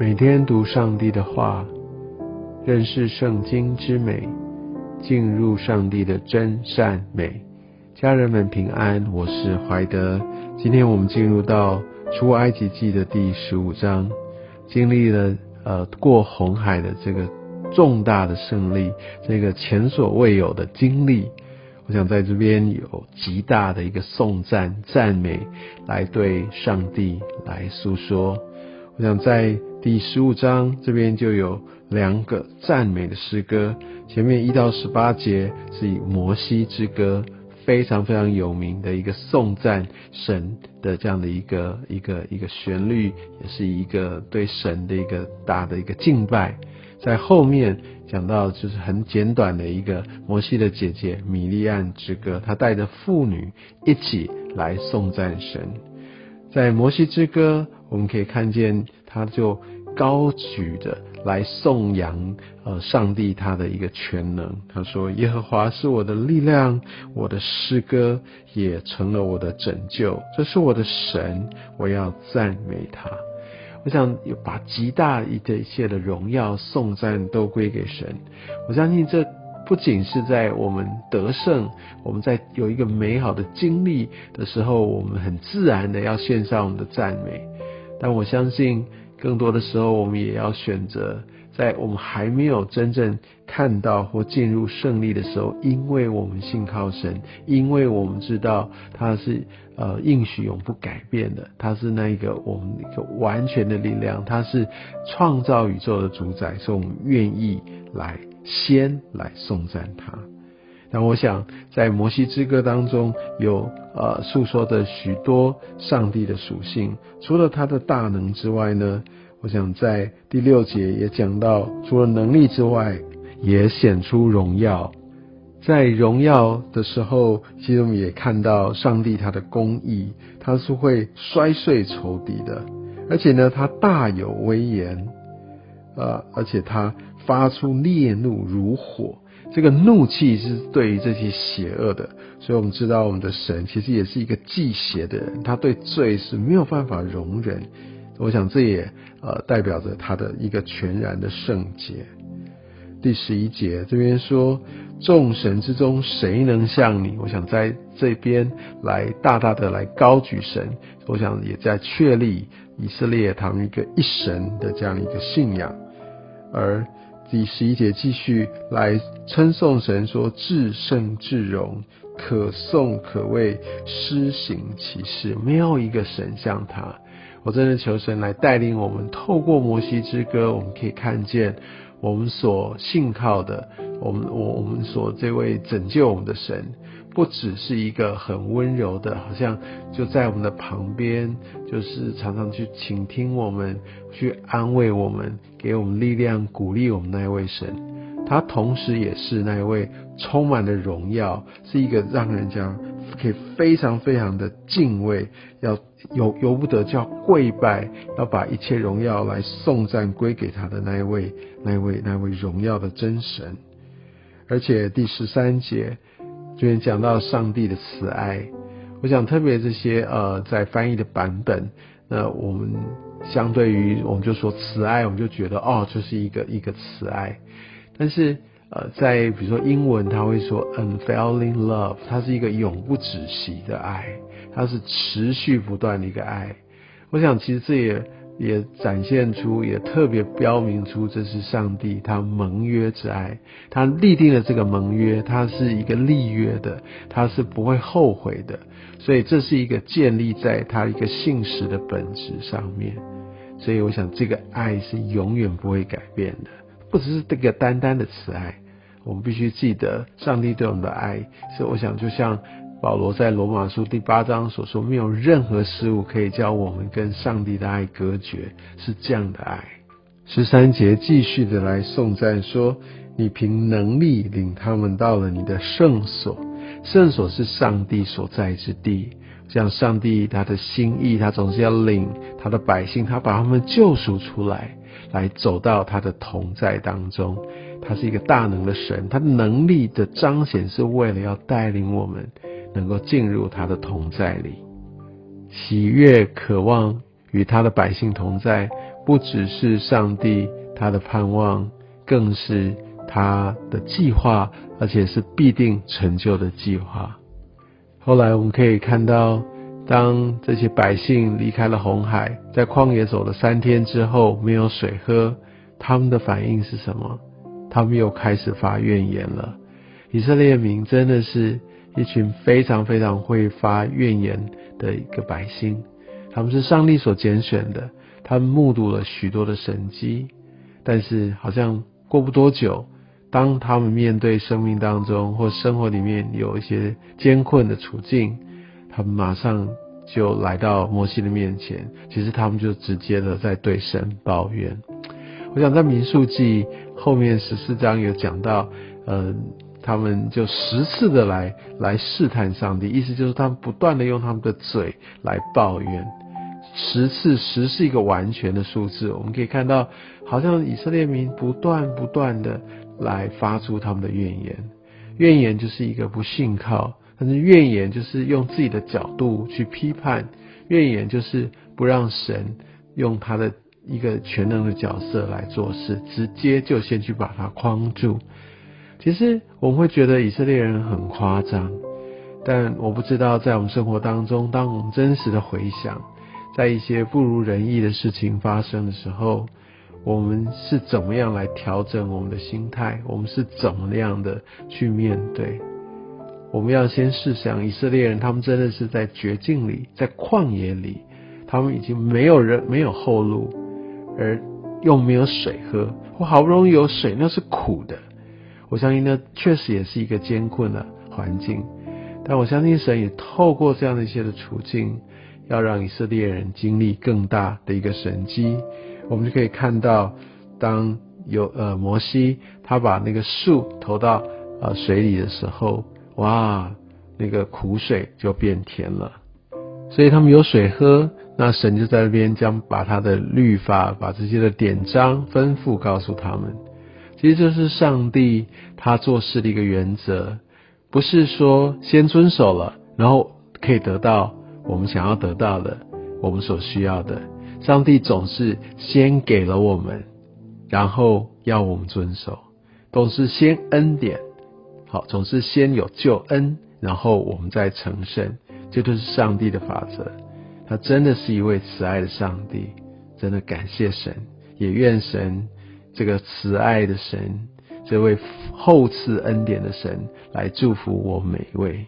每天读上帝的话，认识圣经之美，进入上帝的真善美。家人们平安，我是怀德。今天我们进入到出埃及记的第十五章，经历了呃过红海的这个重大的胜利，这个前所未有的经历。我想在这边有极大的一个颂赞赞美，来对上帝来诉说。我想在第十五章这边就有两个赞美的诗歌，前面一到十八节是以摩西之歌，非常非常有名的一个颂赞神的这样的一个一个一个旋律，也是一个对神的一个大的一个敬拜。在后面讲到就是很简短的一个摩西的姐姐米利安之歌，她带着妇女一起来颂赞神。在摩西之歌，我们可以看见他就高举的来颂扬呃上帝他的一个全能。他说：“耶和华是我的力量，我的诗歌也成了我的拯救。这是我的神，我要赞美他。”我想把极大一的一切的荣耀颂赞都归给神。我相信这。不仅是在我们得胜，我们在有一个美好的经历的时候，我们很自然的要献上我们的赞美。但我相信，更多的时候，我们也要选择在我们还没有真正看到或进入胜利的时候，因为我们信靠神，因为我们知道他是呃应许永不改变的，他是那一个我们一个完全的力量，他是创造宇宙的主宰，所以我们愿意来。先来颂赞他，那我想在摩西之歌当中有呃诉说的许多上帝的属性，除了他的大能之外呢，我想在第六节也讲到，除了能力之外，也显出荣耀。在荣耀的时候，其实我们也看到上帝他的公义，他是会摔碎仇敌的，而且呢，他大有威严，呃，而且他。发出烈怒如火，这个怒气是对于这些邪恶的，所以我们知道我们的神其实也是一个忌邪的人，他对罪是没有办法容忍。我想这也呃代表着他的一个全然的圣洁。第十一节这边说，众神之中谁能像你？我想在这边来大大的来高举神，我想也在确立以色列他们一个一神的这样一个信仰，而。第十一节继续来称颂神，说至圣至荣，可颂可畏，施行其事，没有一个神像他。我真的求神来带领我们，透过摩西之歌，我们可以看见我们所信靠的，我们我我们所这位拯救我们的神。不只是一个很温柔的，好像就在我们的旁边，就是常常去倾听我们，去安慰我们，给我们力量，鼓励我们那一位神。他同时也是那一位充满了荣耀，是一个让人家可以非常非常的敬畏，要由由不得叫跪拜，要把一切荣耀来颂赞归给他的那一位，那一位那位荣耀的真神。而且第十三节。这边讲到上帝的慈爱，我想特别这些呃，在翻译的版本，那我们相对于我们就说慈爱，我们就觉得哦，就是一个一个慈爱。但是呃，在比如说英文，他会说 unfailing love，它是一个永不止息的爱，它是持续不断的一个爱。我想其实这也。也展现出，也特别标明出，这是上帝他盟约之爱，他立定了这个盟约，他是一个立约的，他是不会后悔的，所以这是一个建立在他一个信实的本质上面，所以我想这个爱是永远不会改变的，不只是这个单单的慈爱，我们必须记得上帝对我们的爱，所以我想就像。保罗在罗马书第八章所说：“没有任何事物可以叫我们跟上帝的爱隔绝，是这样的爱。”十三节继续的来颂赞说：“你凭能力领他们到了你的圣所，圣所是上帝所在之地。像上帝他的心意，他总是要领他的百姓，他把他们救赎出来，来走到他的同在当中。他是一个大能的神，他的能力的彰显是为了要带领我们。”能够进入他的同在里，喜悦、渴望与他的百姓同在，不只是上帝他的盼望，更是他的计划，而且是必定成就的计划。后来我们可以看到，当这些百姓离开了红海，在旷野走了三天之后，没有水喝，他们的反应是什么？他们又开始发怨言了。以色列民真的是一群非常非常会发怨言的一个百姓，他们是上帝所拣选的，他们目睹了许多的神迹，但是好像过不多久，当他们面对生命当中或生活里面有一些艰困的处境，他们马上就来到摩西的面前，其实他们就直接的在对神抱怨。我想在民数记后面十四章有讲到，嗯。他们就十次的来来试探上帝，意思就是他们不断的用他们的嘴来抱怨。十次，十是一个完全的数字。我们可以看到，好像以色列民不断不断的来发出他们的怨言。怨言就是一个不信靠，但是怨言就是用自己的角度去批判。怨言就是不让神用他的一个全能的角色来做事，直接就先去把它框住。其实我们会觉得以色列人很夸张，但我不知道在我们生活当中，当我们真实的回想，在一些不如人意的事情发生的时候，我们是怎么样来调整我们的心态？我们是怎么样的去面对？我们要先试想，以色列人他们真的是在绝境里，在旷野里，他们已经没有人没有后路，而又没有水喝，我好不容易有水，那是苦的。我相信那，确实也是一个艰困的环境，但我相信神也透过这样的一些的处境，要让以色列人经历更大的一个神机。我们就可以看到，当有呃摩西他把那个树投到呃水里的时候，哇，那个苦水就变甜了，所以他们有水喝。那神就在那边将把他的律法、把这些的典章吩咐告诉他们。其实这是上帝他做事的一个原则，不是说先遵守了，然后可以得到我们想要得到的，我们所需要的。上帝总是先给了我们，然后要我们遵守，总是先恩典，好，总是先有救恩，然后我们再成圣，这就是上帝的法则。他真的是一位慈爱的上帝，真的感谢神，也愿神。这个慈爱的神，这位厚赐恩典的神，来祝福我每一位。